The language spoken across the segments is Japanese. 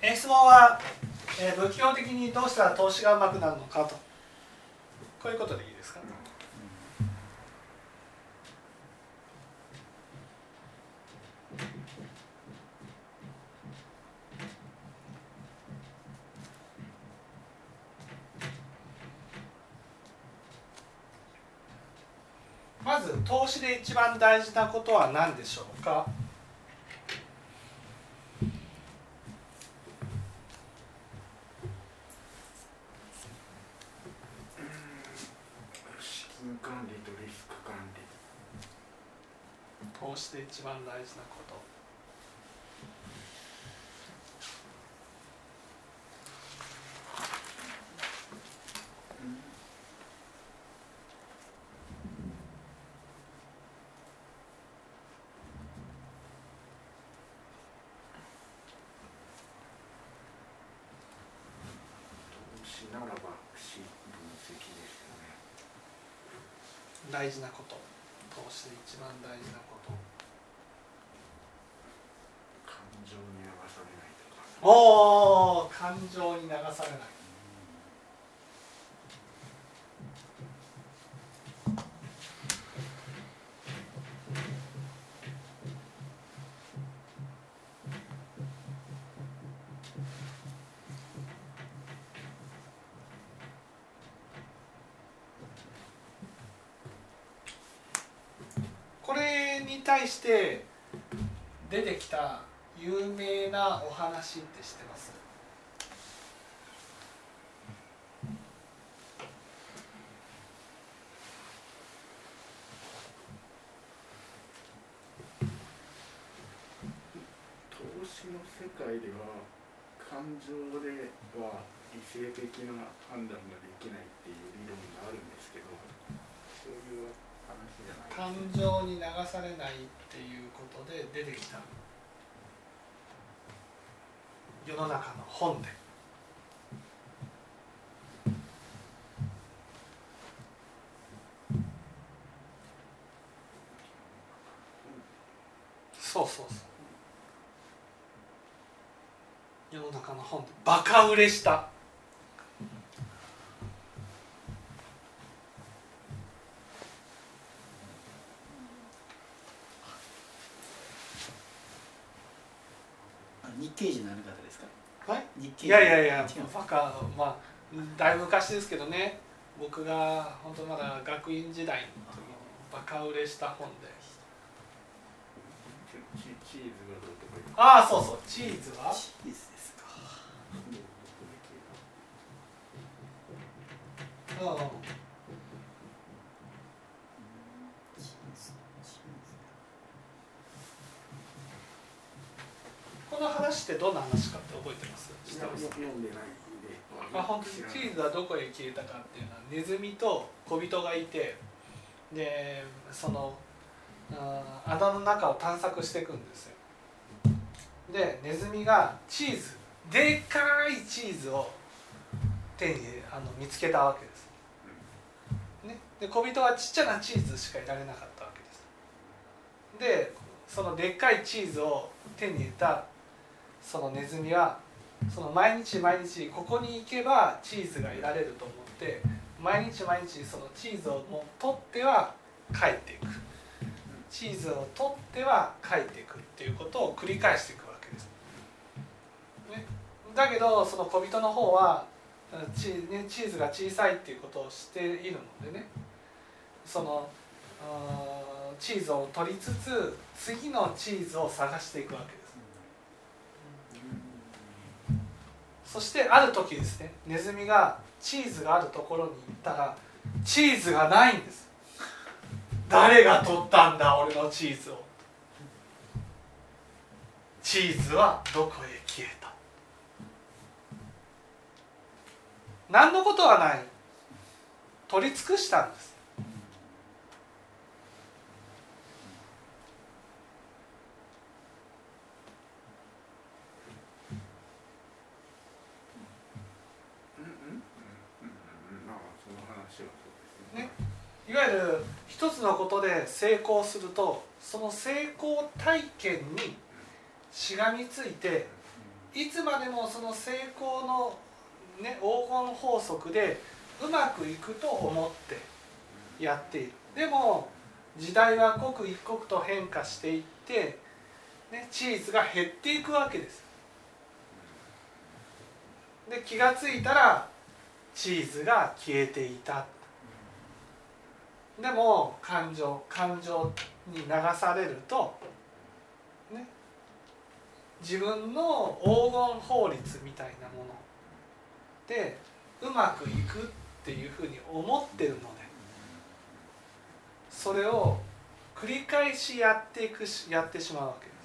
え質問は、えー、仏教的にどうしたら投資がうまくなるのかと。こういうことでいいですか、まず投資で一番大事なことは何でしょうか投資で一番大事なこと。ならば分析ですよね。大事なこと。投資で一番大事なこと感情に流されないとかおお感情に流されない。これに対して出てきた有名なお話って知ってます？投資の世界では感情では理性的な判断ができないっていう理論があるんですけどそういう話じゃない感情に流されないっていうことで出てきた世の中の本で。そうそうそう。世の中の本で。バカ売れしたあ日系人のある方ですかはいやいやいやバカまあだいぶ昔ですけどね。僕が本当まだ学院時代の時にバカ売れした本で。ああそうそうチーズは？チーズですか。うんチーズチこの話ってどんな話かって覚えてます？あ本当にチーズはどこへ消えたかっていうのはネズミと小人がいてでそのあー穴の中を探索していくんですよ。でネズミがチーズでっかいチーズを手にあの見つけたわけです、ね、で小人はちっちゃなチーズしかいられなかったわけです。でそのでっかいチーズを手に入れたそのネズミはその毎日毎日ここに行けばチーズが得られると思って毎日毎日そのチーズをもう取っては帰っていく。チーズを取っては帰っていくっていうことを繰り返していくわけです、ね、だけどその小人の方はチ,、ね、チーズが小さいっていうことを知っているのでね。そのチーズを取りつつ次のチーズを探していくわけです。そしてある時ですねネズミがチーズがあるところに行ったらチーズがないんです。誰が取ったんだ俺のチーズを。チーズはどこへ消えた。何のことはない。取り尽くしたんですうんうんうんうんうんまあその話はそうですねねいわゆる一つのことで成功するとその成功体験にしがみついていつまでもその成功の、ね、黄金法則でうまくいくと思ってやっている。でも時代は刻一刻と変化していって、ね、チーズが減っていくわけです。で気が付いたらチーズが消えていた。でも感情感情に流されるとね自分の黄金法律みたいなものでうまくいくっていうふうに思ってるのでそれを繰り返しやっていくしやってしまうわけです。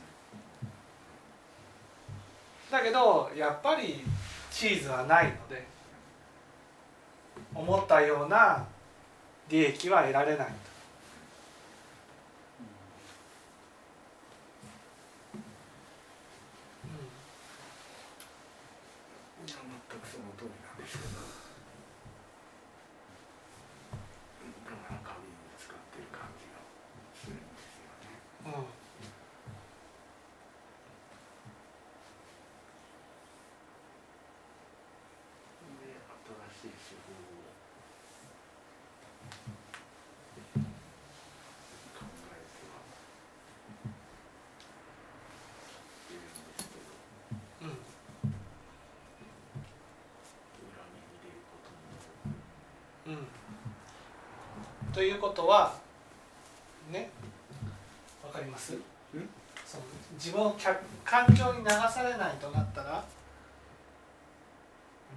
だけどやっぱりチーズはないので思ったような利益は得られないといや全くその通りなんですけどだから紙を使ってる感じがするんですよねうんで新しい手法を考えてはいるんですけどうん裏目に出ることもうんということはねわかります？その自分を客感情に流されないとなったら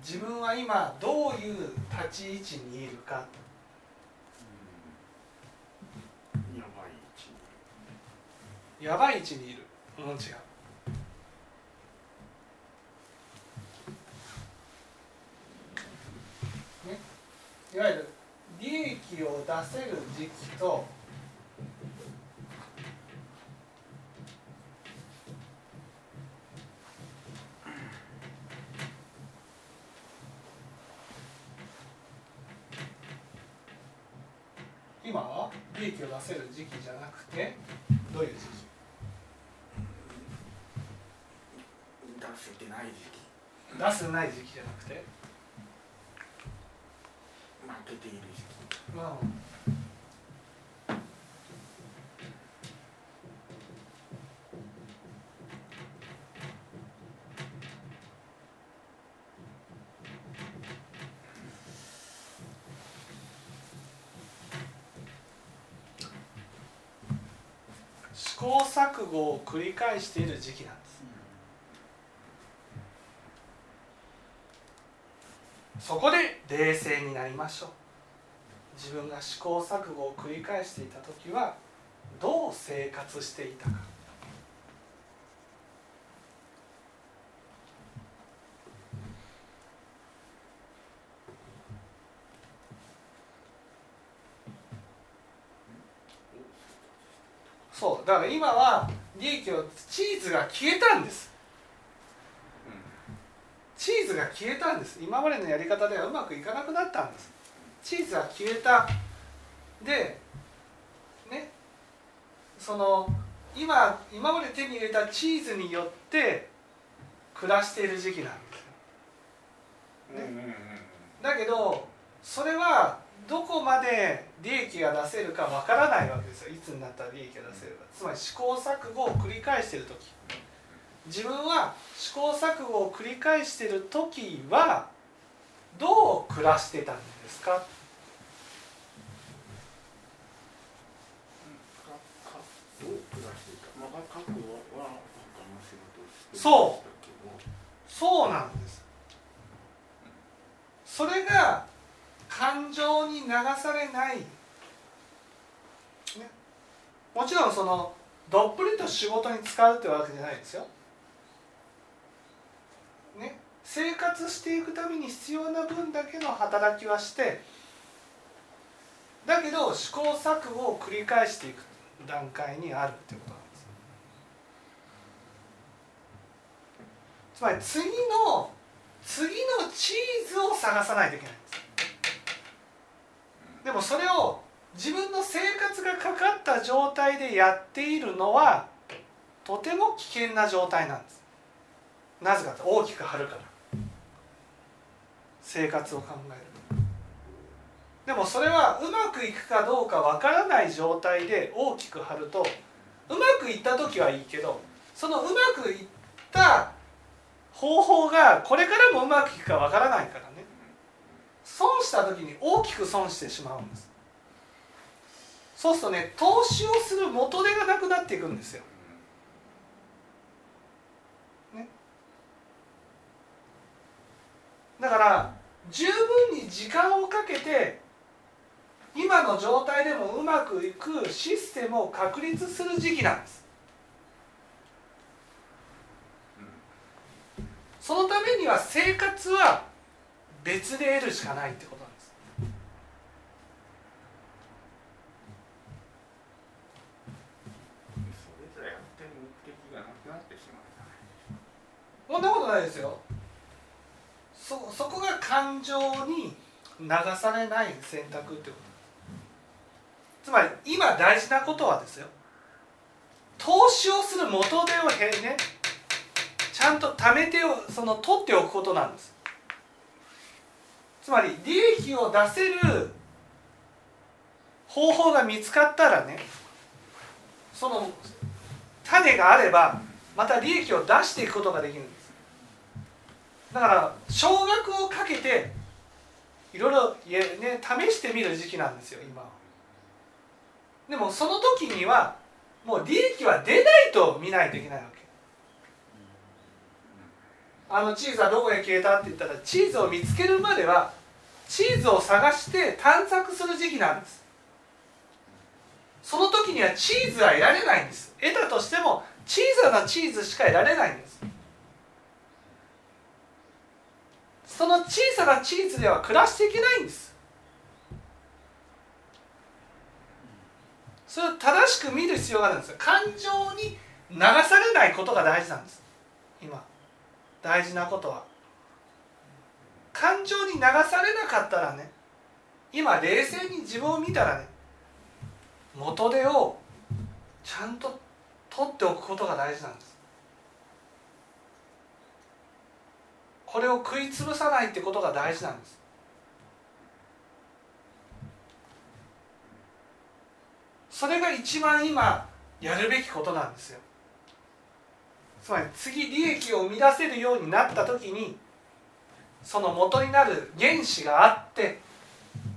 自分は今どういう立ち位置にいるか。うん。やばい位置にやばい位置にいる。うん違う。ね？いわゆる利益を出せる時期と今は利益を出せる時期じゃなくてどういう時期？出せてない時期。出せない時期じゃなくて？負けている試行錯誤を繰り返している時期なんです。そこで冷静になりましょう。自分が試行錯誤を繰り返していた時はどう生活していたか。そうだから今は利益をチーズが消えたんです。チーズが消えたんです。今までのやり方ではうまくいかなくなったんですチーズは消えた。でねその今今まで手に入れたチーズによって暮らしている時期なんですようんうんうんうん。だけどそれはどこまで利益が出せるかわからないわけですよ。いつになったら利益が出せるか。つまり試行錯誤を繰り返している時。自分は試行錯誤を繰り返している時はどう暮らしてたんですかかかどう暮らしていたまあ過去は他の仕事をしてましたけど。そうなんです。それが感情に流されない、ね、もちろんそのどっぷりと仕事に使うってわけじゃないですよ、ね、生活していくために必要な分だけの働きはしてだけど試行錯誤を繰り返していく段階にあるってことなんですつまり次の次のチーズを探さないといけないんです。でもそれを自分の生活がかかった状態でやっているのはとても危険な状態なんです。なぜかと大きく張るから。生活を考える。でもそれはうまくいくかどうかわからない状態で大きく張るとうまくいった時はいいけどそのうまくいった方法がこれからもうまくいくかわからないからね。損した時に大きく損してしまうんです。そうするとね投資をする元手がなくなっていくんですよ。だから十分に時間をかけて今の状態でもうまくいくシステムを確立する時期なんです。そのためには生活は別で得るしかないってことなんです。それじゃやってる目的がなくなってしまう。そんなことないですよそそこが感情に流されない選択ってことつまり今大事なことはですよ。投資をする元手をへねちゃんと貯めてその取っておくことなんです。つまり利益を出せる方法が見つかったらねその種があればまた利益を出していくことができるんです。だから少額をかけていろいろ、ね、試してみる時期なんですよ今は。でもその時にはもう利益は出ないと見ないといけないわけ。あのチーズはどこへ消えたって言ったらチーズを見つけるまではチーズを探して探索する時期なんです。その時にはチーズは得られないんです。得たとしても小さなチーズしか得られないんです。その小さなチーズでは暮らしていけないんです。それを正しく見る必要があるんです。感情に流されないことが大事なんです。今。大事なことは。感情に流されなかったらね今冷静に自分を見たらね元手をちゃんと取っておくことが大事なんです。これを食い潰さないってことが大事なんです。それが一番今やるべきことなんですよ。つまり次利益を生み出せるようになった時にその元になる原子があって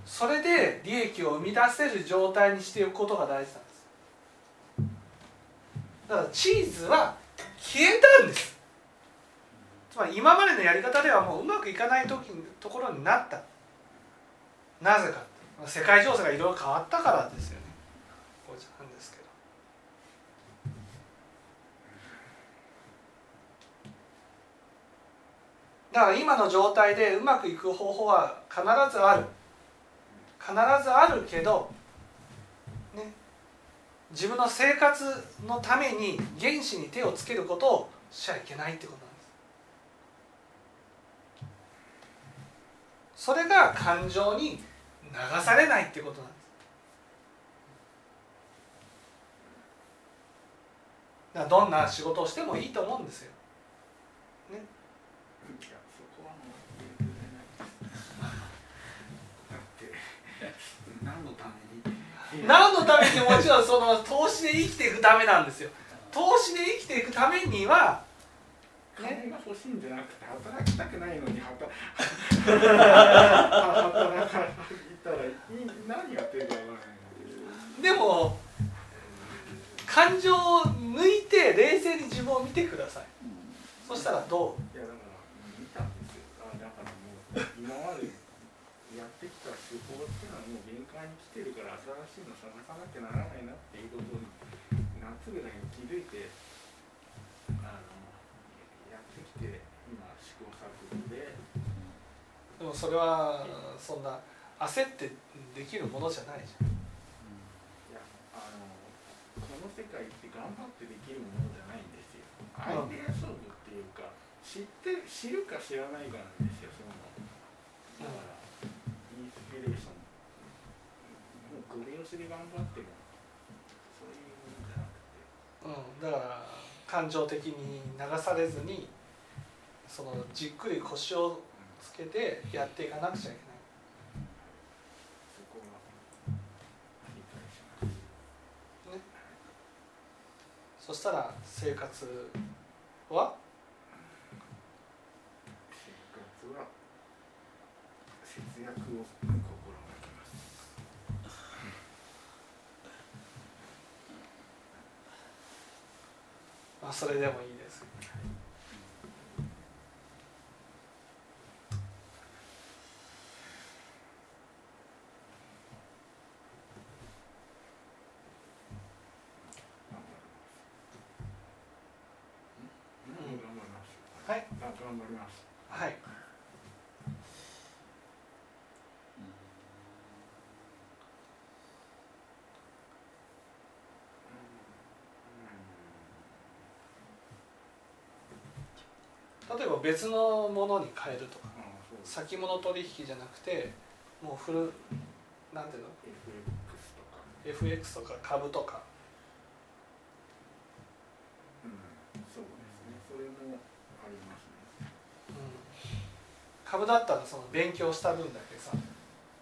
それで利益を生み出せる状態にしておくことが大事なんです。だからチーズは消えたんです。つまり今までのやり方ではもううまくいかない時ところになった。なぜか世界情勢がいろいろ変わったからですよね。こうなんですけど。だから今の状態でうまくいく方法は必ずある。必ずあるけどね自分の生活のために原子に手をつけることをしちゃいけないってことなんです。それが感情に流されないってことなんです。だからどんな仕事をしてもいいと思うんですよ。いやそこはもう譲れないですだって何のために何のためにもちろんその投資で生きていくためなんですよ。投資で生きていくためには金が欲しいんじゃなくて働きたくないのに働働かいたらいい何やってるかわからないでも感情を抜いて冷静に自分を見てください。そしたらどう？いやだから見たんですよ。あだからもう今までやってきた手法っていうのはもうてるから新しいの探さなきゃならないなっていうことに夏ぐらいに気づいてあのやってきて今試行錯誤で。でもそれはそんな焦ってできるものじゃないじゃん。いやあのこの世界って頑張ってできるものじゃないんですよ。アイデア勝負っていうか知って知るか知らないかなんですよその。だからインスピレーションしで頑張ってもそういうものじゃなくて。うん、だから感情的に流されずにそのじっくり腰をつけてやっていかなくちゃいけない。そしたら生活は？生活は節約を心がけますまあそれでもいいですはい。あ頑張ります。はい別のものに変えるとか。先物取引じゃなくてもうフルなんていうの？FX とか。FX とか株とか。うんそうですね。それもありますね。株だったらその勉強した分だけさ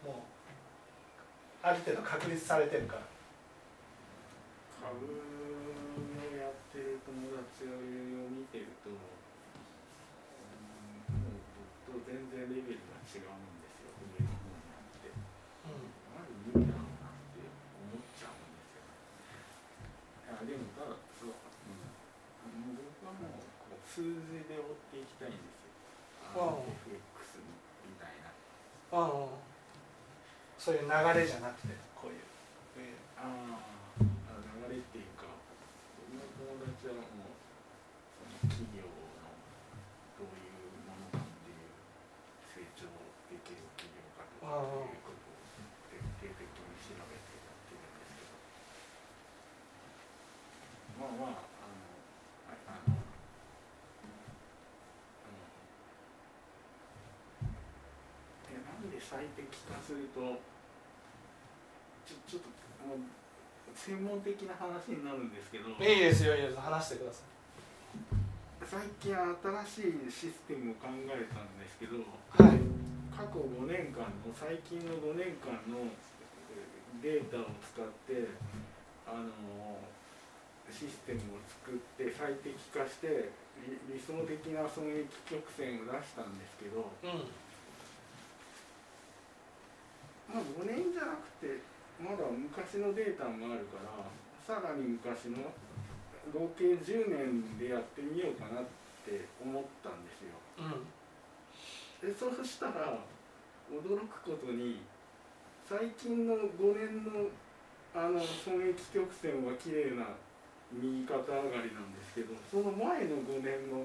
もうある程度確立されてるから。株をやってる友達を見てると、うん、もう僕と全然レベルが違うんですよ。上の方になって。うん。まず無理だろうなって思っちゃうんですよ。いやでもただそう、うん、僕はもうこう数字で追っていきたいんですよ。FX みたいな。うんそういう流れじゃなくて。こういう。えあーあ流れっていうか僕の友達はもうその企業のどういうものかっていう成長できる企業かとかっていうことを徹底的に調べてやってるんですけどまあまああのああのうんでなんで最適化するとちょちょっともう専門的な話になるんですけどいいですよいいです話してください最近新しいシステムを考えたんですけどはい過去5年間の最近の5年間のデータを使ってあのシステムを作って最適化して理想的な損益曲線を出したんですけどうんまあ5年じゃなくてまだ昔のデータもあるからさらに昔の合計10年でやってみようかなって思ったんですよ。うん。でそうしたら驚くことに最近の5年のあの損益曲線は綺麗な右肩上がりなんですけどその前の5年の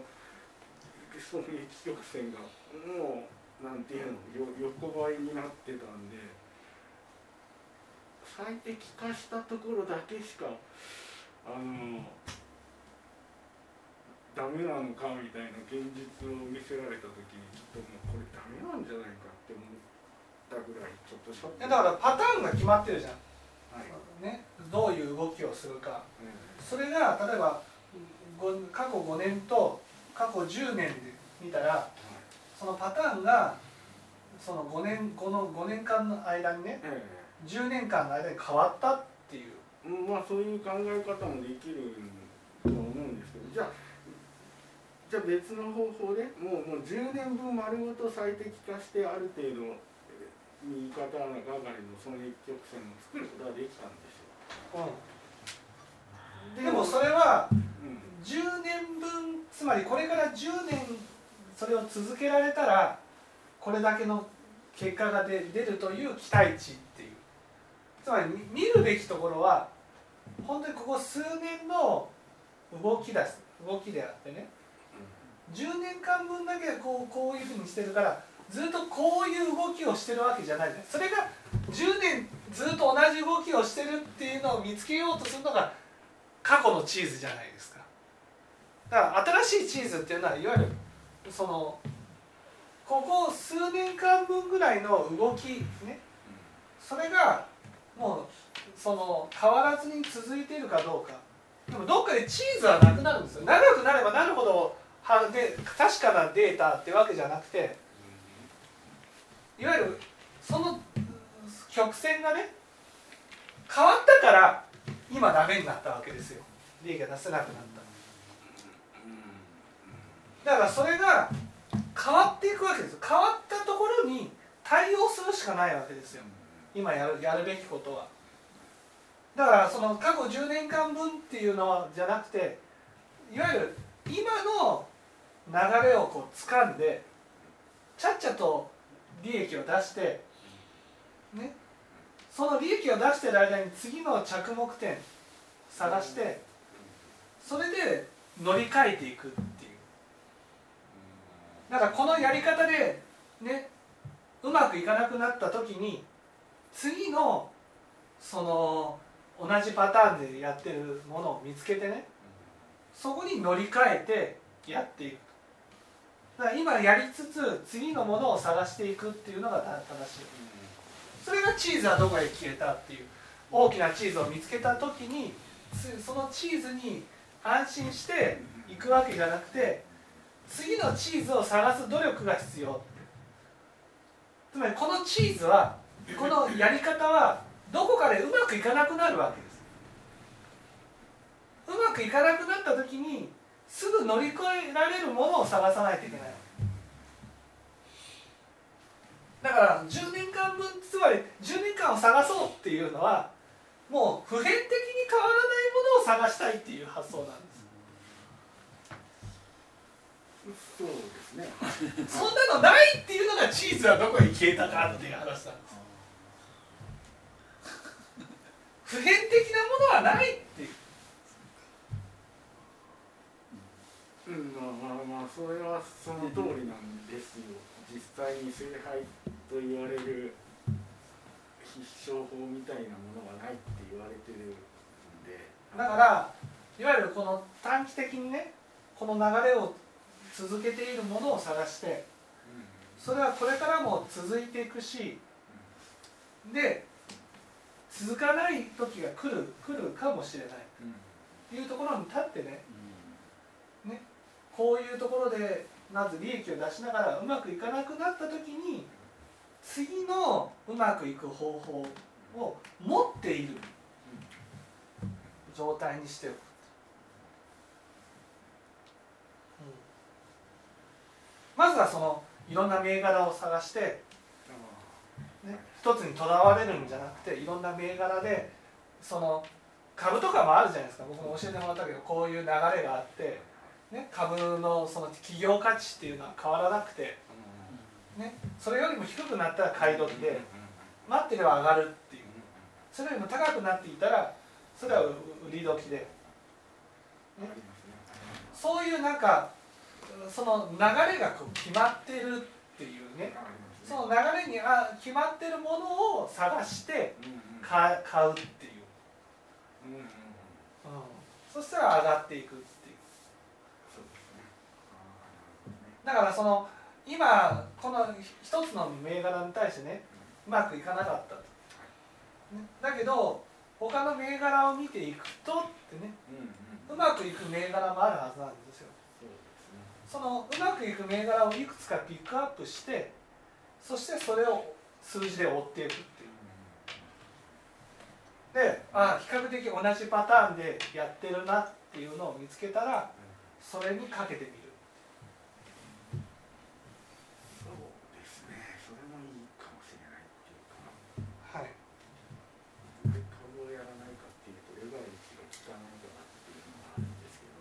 損益曲線がもうなんていうのよ横ばいになってたんで最適化したところだけしかあのダメなのかみたいな現実を見せられた時にちょっともうこれダメなんじゃないかって思ったぐらいちょっとショック。えだからパターンが決まってるじゃん、はい、ね、どういう動きをするか。うんそれが例えばご過去5年と過去10年で見たらそのパターンがその5年この5年間の間にねえ10年間の間に変わったっていうえ。まあそういう考え方もできるとは思うんですけどじゃあじゃあ別の方法でもうもう10年分丸ごと最適化してある程度右肩上がりの損益曲線を作ることができたんですよでもそれは10年分つまりこれから10年それを続けられたらこれだけの結果が出出るという期待値っていう。つまり見見るべきところは本当にここ数年の動きだす動きであってね。10年間分だけこうこういうふうにしてるからずっとこういう動きをしてるわけじゃないじゃん。それが10年ずっと同じ動きをしてるっていうのを見つけようとするのが過去のチーズじゃないですか。だから新しいチーズっていうのはいわゆるそのここ数年間分ぐらいの動きね。それがもうその変わらずに続いているかどうか。でもどっかでチーズはなくなるんですよ。長くなればなるほどあで確かなデータってわけじゃなくていわゆるその曲線がね変わったから今ダメになったわけですよ。利益が出せなくなった。だからそれが変わっていくわけです変わったところに対応するしかないわけですよ。今やるやるべきことは。だからその過去10年間分っていうのじゃなくていわゆる今の流れをこう掴んでちゃっちゃと利益を出してねその利益を出してる間に次の着目点探してそれで乗り換えていくっていう。だからこのやり方でねうまくいかなくなった時に次のその同じパターンでやってるものを見つけてねそこに乗り換えてやっていく。だから今やりつつ次のものを探していくっていうのが正しい。それがチーズはどこへ消えたっていう大きなチーズを見つけた時にそのチーズに安心していくわけじゃなくて次のチーズを探す努力が必要。つまりこのチーズはこのやり方はどこかでうまくいかなくなるわけです。うまくいかなくなった時にすぐ乗り越えられるものを探さないといけない。だから10年間分つまり10年間を探そうっていうのはもう普遍的に変わらないものを探したいっていう発想なんです。そうですね。そんなのないっていうのがチーズはどこに消えたかっていう話なんです。普遍的なものはないっていううんまあまあまあそれはその通りなんですよ。実際に聖杯と言われる必勝法みたいなものがないって言われてるんで。だからいわゆるこの短期的にねこの流れを続けているものを探してそれはこれからも続いていくしで続かない時が来る来るかもしれない。というところに立ってねねこういうところでまず利益を出しながらうまくいかなくなった時に次のうまくいく方法を持っている。状態にしておく、まずはそのいろんな銘柄を探して、ね、一つにとらわれるんじゃなくていろんな銘柄でその株とかもあるじゃないですか。僕も教えてもらったけどこういう流れがあって、ね、株のその企業価値っていうのは変わらなくて、ね、それよりも低くなったら買い取って待ってれば上がるっていう。それよりも高くなっていたらそれは売り時で、ね、そういうなんかその流れがこう決まってるっていうね。その流れにあ決まってるものを探して買買うっていう、うん、そしたら上がっていくっていうだからその今この一つの銘柄に対してねうまくいかなかったと、ね、だけど他の銘柄を見ていくとってねうまくいく銘柄もあるはずなんですよ。そのうまくいく銘柄をいくつかピックアップしてそしてそれを数字で追っていくっていう。であ比較的同じパターンでやってるなっていうのを見つけたらそれにかけてみるそうですねそれもいいかもしれないっていうかはい株をやらないかっていうとレバレッジが効かないからっていうのがあるんですけど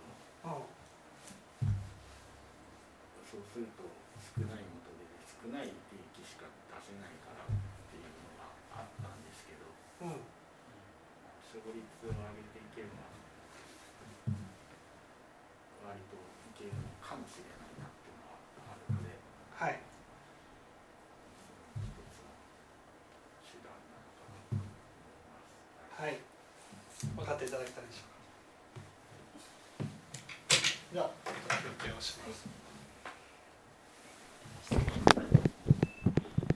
うんそうすると少ない元で少ない利益しか出せないからっていうのがあったんですけどうん。勝率を上げていけば割といけるのかもしれないなっていうのはあるので。はい。分かっていただけたでしょうか。じゃあ決定をします